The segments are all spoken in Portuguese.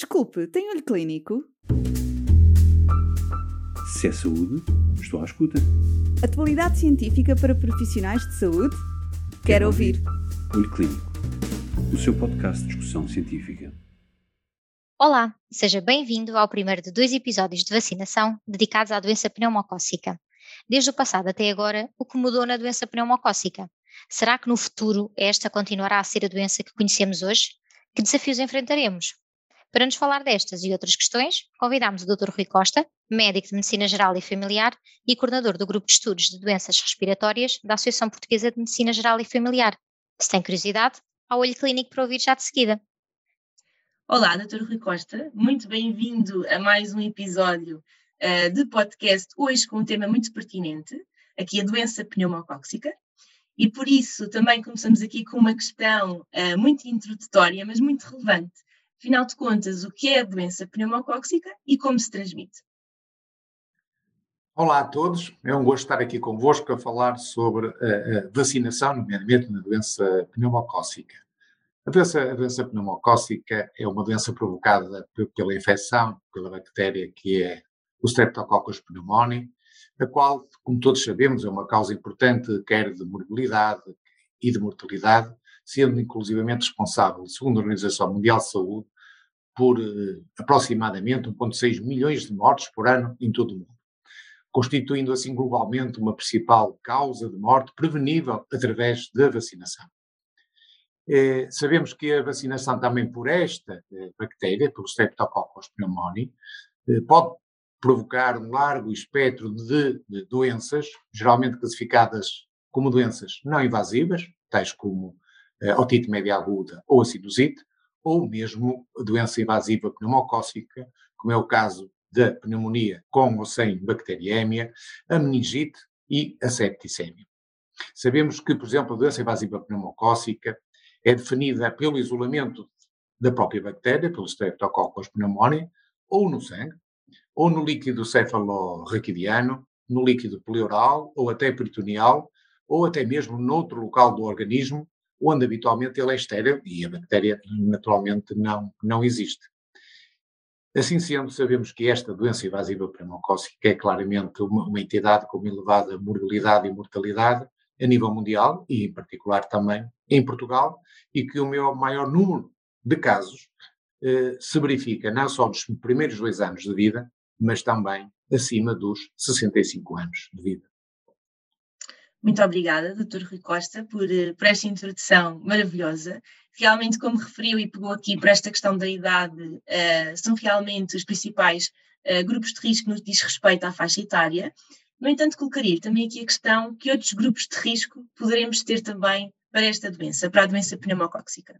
Desculpe, tem olho clínico? Se é saúde, estou à escuta. Atualidade científica para profissionais de saúde? Quero, ouvir. Olho Clínico, o seu podcast de discussão científica. Olá, seja bem-vindo ao primeiro de dois episódios de vacinação dedicados à doença pneumocócica. Desde o passado até agora, o que mudou na doença pneumocócica? Será que no futuro esta continuará a ser a doença que conhecemos hoje? Que desafios enfrentaremos? Para nos falar destas e outras questões, convidamos o Dr. Rui Costa, médico de Medicina Geral e Familiar e coordenador do Grupo de Estudos de Doenças Respiratórias da Associação Portuguesa de Medicina Geral e Familiar. Se tem curiosidade, ao olho clínico para ouvir já de seguida. Olá, Dr. Rui Costa, muito bem-vindo a mais um episódio uh, de podcast, hoje com um tema muito pertinente, aqui a doença pneumocóxica. E por isso também começamos aqui com uma questão uh, muito introdutória, mas muito relevante. Afinal de contas, o que é a doença pneumocóxica e como se transmite? Olá a todos, é um gosto estar aqui convosco a falar sobre a, vacinação, nomeadamente na doença pneumocócica. A doença, a doença pneumocócica é uma doença provocada pela infecção, pela bactéria que é o Streptococcus pneumoniae, a qual, como todos sabemos, é uma causa importante quer de morbilidade e de mortalidade, sendo inclusivamente responsável, segundo a Organização Mundial de Saúde, por eh, aproximadamente 1,6 milhões de mortes por ano em todo o mundo, constituindo assim globalmente uma principal causa de morte prevenível através da vacinação. Eh, sabemos que a vacinação também por esta eh, bactéria, pelo Streptococcus pneumoniae, eh, pode provocar um largo espectro de, de, doenças, geralmente classificadas como doenças não invasivas, tais como uh, otite média aguda ou a sinusite, ou mesmo doença invasiva pneumocócica, como é o caso da pneumonia com ou sem bacteriémia, a meningite e a septicemia. Sabemos que, por exemplo, a doença invasiva pneumocócica é definida pelo isolamento da própria bactéria, pelo Streptococcus pneumoniae, ou no sangue, ou no líquido cefalorraquidiano, no líquido pleural ou até peritoneal, ou até mesmo noutro local do organismo, onde habitualmente ele é estéril e a bactéria naturalmente não, não existe. Assim sendo, sabemos que esta doença invasiva pneumocócica é claramente uma, uma entidade com uma elevada morbilidade e mortalidade a nível mundial e em particular também em Portugal e que o meu maior número de casos eh, se verifica não só nos primeiros dois anos de vida, mas também acima dos 65 anos de vida. Muito obrigada, Dr. Rui Costa, por, eh, por, esta introdução maravilhosa. Realmente, como referiu e pegou aqui por esta questão da idade, uh, são realmente os principais uh, grupos de risco no que diz respeito à faixa etária. No entanto, colocaria também aqui a questão que outros grupos de risco poderemos ter também para esta doença, para a doença pneumocóxica.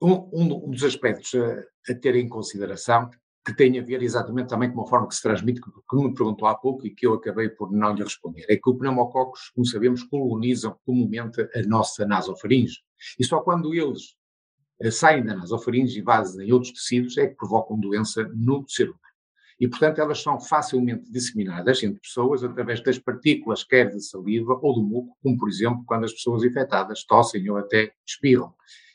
Um, um, dos aspectos a, a ter em consideração que tem a ver exatamente também com a forma que se transmite, que, que me perguntou há pouco e que eu acabei por não lhe responder. É que o pneumococos, como sabemos, colonizam comumente a nossa nasofaringe. E só quando eles eh, saem da nasofaringe e vazam em outros tecidos é que provocam doença no ser humano. E, portanto, elas são facilmente disseminadas entre pessoas através das partículas, quer de saliva ou do muco, como, por exemplo, quando as pessoas infectadas tossem ou até espirram.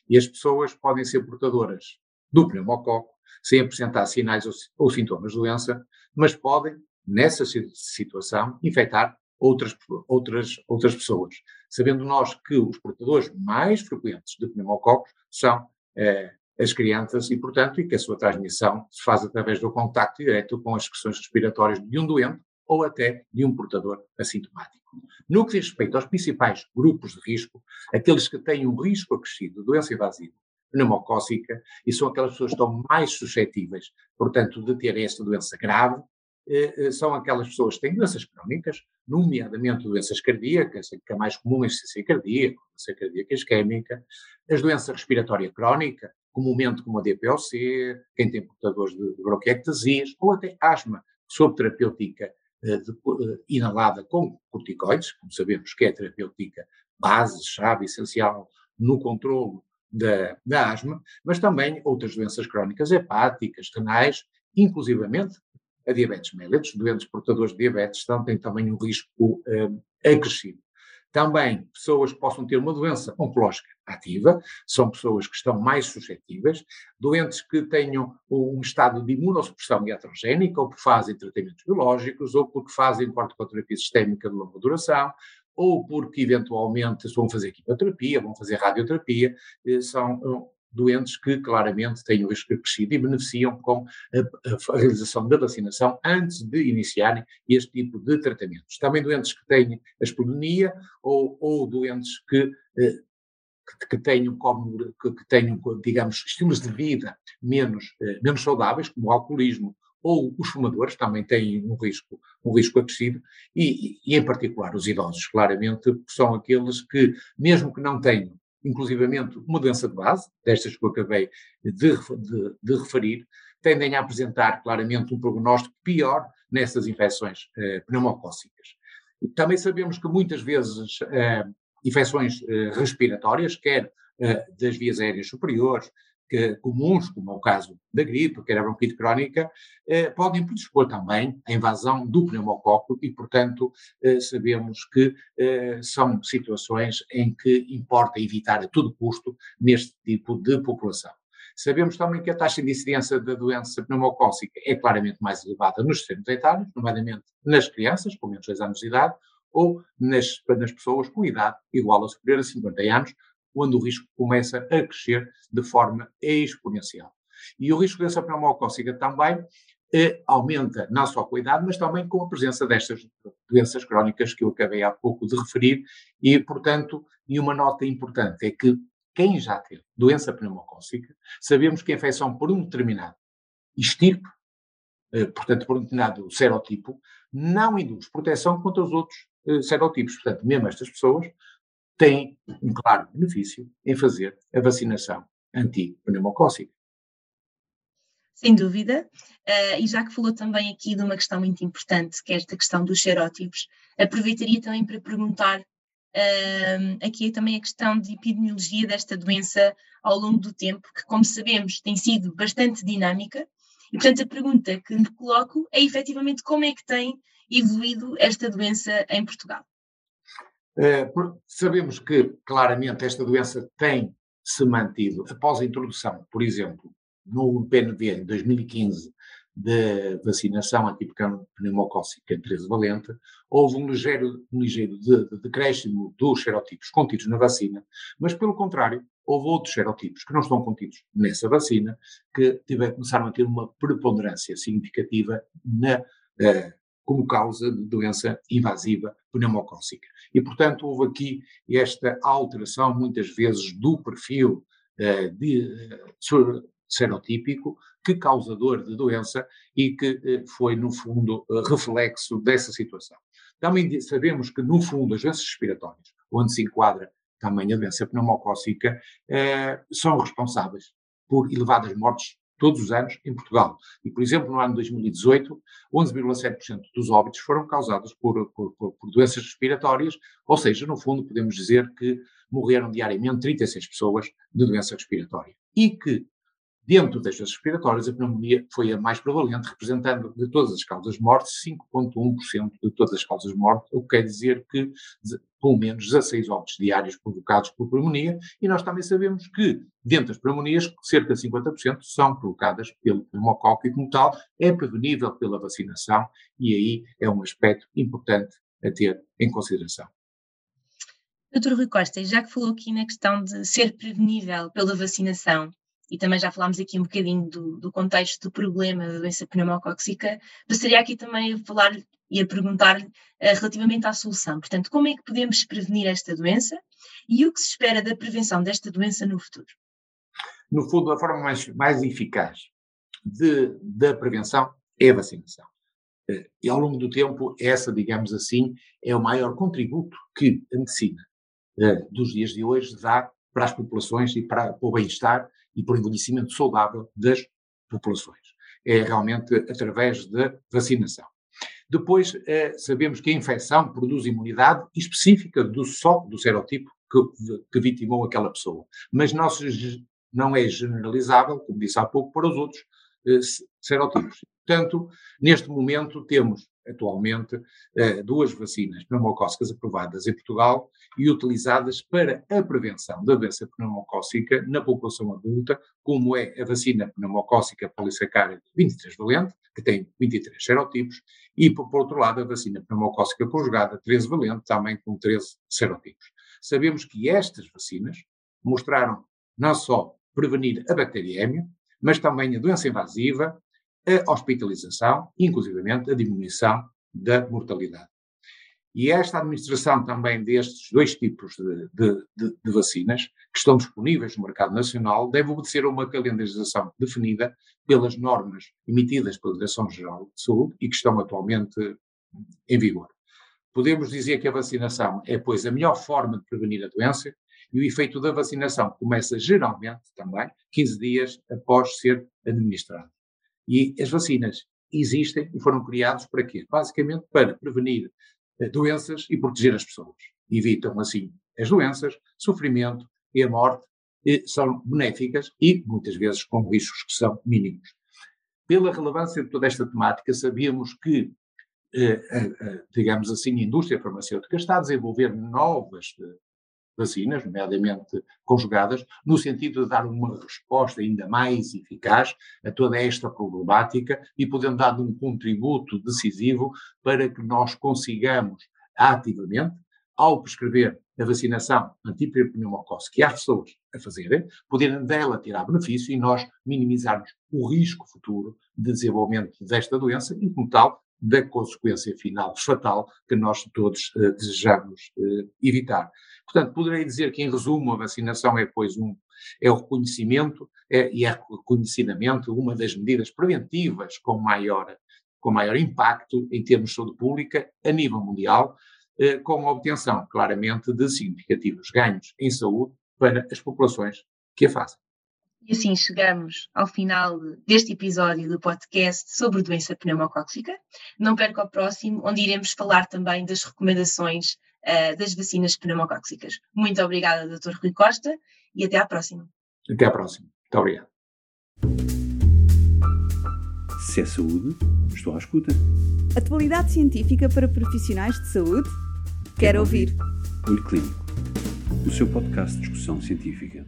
E as pessoas podem ser portadoras do pneumococo sem apresentar sinais ou, ou sintomas de doença, mas podem, nessa situação, infectar outras, outras, outras pessoas. Sabendo nós que os portadores mais frequentes de pneumococos são eh, as crianças e, portanto, e que a sua transmissão se faz através do contacto direto com as secções respiratórias de um doente ou até de um portador assintomático. No que diz respeito aos principais grupos de risco, aqueles que têm um risco acrescido de doença invasiva pneumocócica e são aquelas pessoas que estão mais suscetíveis, portanto, de ter esta doença grave, eh, eh, são aquelas pessoas que têm doenças crónicas, nomeadamente doenças cardíacas, que é mais comum a insuficiência cardíaca, doença cardíaca isquémica, as doenças respiratórias crónicas, comumente como a DPOC, quem tem portadores de bronquiectasias, ou até asma, sob terapêutica eh, inalada com corticoides, como sabemos que é terapêutica base, chave, essencial no controlo da, da asma, mas também outras doenças crónicas hepáticas, renais, inclusivamente a diabetes mellitus, doentes portadores de diabetes têm também um risco um, acrescido. Também pessoas que possam ter uma doença oncológica ativa, são pessoas que estão mais suscetíveis, doentes que tenham um estado de imunossupressão iatrogénica, ou porque fazem tratamentos biológicos, ou porque fazem corticoterapia sistémica de longa duração, ou porque eventualmente vão fazer quimioterapia, vão fazer radioterapia, eh, são doentes que claramente têm o risco acrescido e beneficiam com a, a, realização da vacinação antes de iniciarem este tipo de tratamentos. Também doentes que têm a esplenonia ou, ou doentes que, eh, que, que, tenham, como, que, que, tenham, digamos, estilos de vida menos, eh, menos saudáveis, como o alcoolismo ou os fumadores também têm um risco, um risco acrescido, e, e, em particular os idosos, claramente, são aqueles que, mesmo que não tenham inclusivamente uma doença de base, destas que eu acabei de, de, de referir, tendem a apresentar claramente um prognóstico pior nessas infecções eh, pneumocócicas. Também sabemos que muitas vezes eh, infecções eh, respiratórias, quer eh, das vias aéreas superiores, que, comuns, como é o caso da gripe, que era a bronquite crónica, eh, podem predispor também à invasão do pneumococo e, portanto, eh, sabemos que eh, são situações em que importa evitar a todo custo neste tipo de população. Sabemos também que a taxa de incidência da doença pneumocócica é claramente mais elevada nos extremos etários, nomeadamente nas crianças com menos de 6 anos de idade, ou nas, nas pessoas com idade igual ou superior a 50 anos, quando o risco começa a crescer de forma exponencial. E o risco de doença pneumocócica também eh, aumenta não só com a idade, mas também com a presença destas doenças crónicas que eu acabei há pouco de referir, e, portanto, e uma nota importante é que quem já teve doença pneumocócica, sabemos que a infecção por um determinado estirpe, eh, portanto, por um determinado serotipo, não induz proteção contra os outros eh, serotipos. Portanto, mesmo estas pessoas têm um claro benefício em fazer a vacinação anti-pneumocócica. Sem dúvida, uh, e já que falou também aqui de uma questão muito importante, que é esta questão dos serótipos, aproveitaria também para perguntar uh, aqui também a questão de epidemiologia desta doença ao longo do tempo, que, como sabemos, tem sido bastante dinâmica, e portanto a pergunta que me coloco é efetivamente como é que tem evoluído esta doença em Portugal. Eh, sabemos que, claramente, esta doença tem se mantido. Após a introdução, por exemplo, no PNV em 2015, da vacinação antipneumocócica valente, houve um ligeiro, um ligeiro decréscimo de, de dos serotipos contidos na vacina, mas, pelo contrário, houve outros serotipos que não estão contidos nessa vacina, que tiver, começaram a ter uma preponderância significativa na eh, como causa de doença invasiva pneumocócica. E, portanto, houve aqui esta alteração, muitas vezes, do perfil uh, de, uh, serotípico, que causador de doença e que uh, foi, no fundo, reflexo dessa situação. Também sabemos que, no fundo, as doenças respiratórias, onde se enquadra também a doença pneumocócica, são responsáveis por elevadas mortes todos os anos em Portugal. E, por exemplo, no ano 2018, 11,7% dos óbitos foram causados por, por, por, doenças respiratórias, ou seja, no fundo, podemos dizer que morreram diariamente 36 pessoas de doença respiratória. E que Dentro destas respiratórias, a pneumonia foi a mais prevalente, representando de todas as causas de morte 5,1% de todas as causas de morte, o que quer dizer que pelo menos 16 óbitos diários provocados por pneumonia, e nós também sabemos que, dentro das pneumonias, cerca de 50% são provocadas pelo pneumococo e, como tal, é prevenível pela vacinação, e aí é um aspecto importante a ter em consideração. Doutor Rui Costa, já que falou aqui na questão de ser prevenível pela vacinação, e também já falámos aqui um bocadinho do, do contexto do problema da doença pneumocóxica, gostaria aqui também a falar e a perguntar uh, relativamente à solução. Portanto, como é que podemos prevenir esta doença e o que se espera da prevenção desta doença no futuro? No fundo, a forma mais, mais eficaz de, da prevenção é a vacinação. Uh, e ao longo do tempo, essa, digamos assim, é o maior contributo que a medicina uh, dos dias de hoje dá para as populações e para, para o bem-estar e o envelhecimento saudável das populações. É realmente através da vacinação. Depois, eh, sabemos que a infecção produz imunidade específica do só do serotipo que, que vitimou aquela pessoa. Mas não, se, não é generalizável, como disse há pouco, para os outros serotipos. Portanto, neste momento temos atualmente eh, duas vacinas pneumocócicas aprovadas em Portugal e utilizadas para a prevenção da doença pneumocócica na população adulta, como é a vacina pneumocócica polissacárida 23 valente, que tem 23 serotipos, e, por outro lado, a vacina pneumocócica conjugada 13 valente, também com 13 serotipos. Sabemos que estas vacinas mostraram não só prevenir a bacteriemia, mas também a doença invasiva, a hospitalização, inclusivamente a diminuição da mortalidade. E esta administração também destes dois tipos de, de, de, de, vacinas, que estão disponíveis no mercado nacional, deve obedecer a uma calendarização definida pelas normas emitidas pela Direção-Geral de Saúde e que estão atualmente em vigor. Podemos dizer que a vacinação é, pois, a melhor forma de prevenir a doença e o efeito da vacinação começa geralmente também 15 dias após ser administrado. E as vacinas existem e foram criadas para quê? Basicamente para prevenir eh, doenças e proteger as pessoas. Evitam, assim, as doenças, sofrimento e a morte, e são benéficas e, muitas vezes, com riscos que são mínimos. Pela relevância de toda esta temática, sabíamos que, eh, eh, digamos assim, a indústria farmacêutica está a desenvolver novas vacinas, nomeadamente conjugadas, no sentido de dar uma resposta ainda mais eficaz a toda esta problemática e podendo dar um contributo decisivo para que nós consigamos ativamente, ao prescrever a vacinação antipneumocócica às pessoas a fazerem, poderem dela tirar benefício e nós minimizarmos o risco futuro de desenvolvimento desta doença e, como tal, da consequência final fatal que nós todos uh, desejamos uh, evitar. Portanto, poderei dizer que, em resumo, a vacinação é, pois, um, é o reconhecimento é, e é reconhecimento uma das medidas preventivas com maior, com maior impacto em termos de saúde pública a nível mundial, eh, com a obtenção, claramente, de significativos ganhos em saúde para as populações que a fazem. E assim chegamos ao final deste episódio do podcast sobre doença pneumocócica. Não perca o próximo, onde iremos falar também das recomendações uh, das vacinas pneumocócicas. Muito obrigada, Dr. Rui Costa, e até à próxima. Até à próxima. Muito obrigado. Se é saúde, estou à escuta. Atualidade científica para profissionais de saúde? Quero, Quero ouvir. ouvir. Olho Clínico, o seu podcast de discussão científica.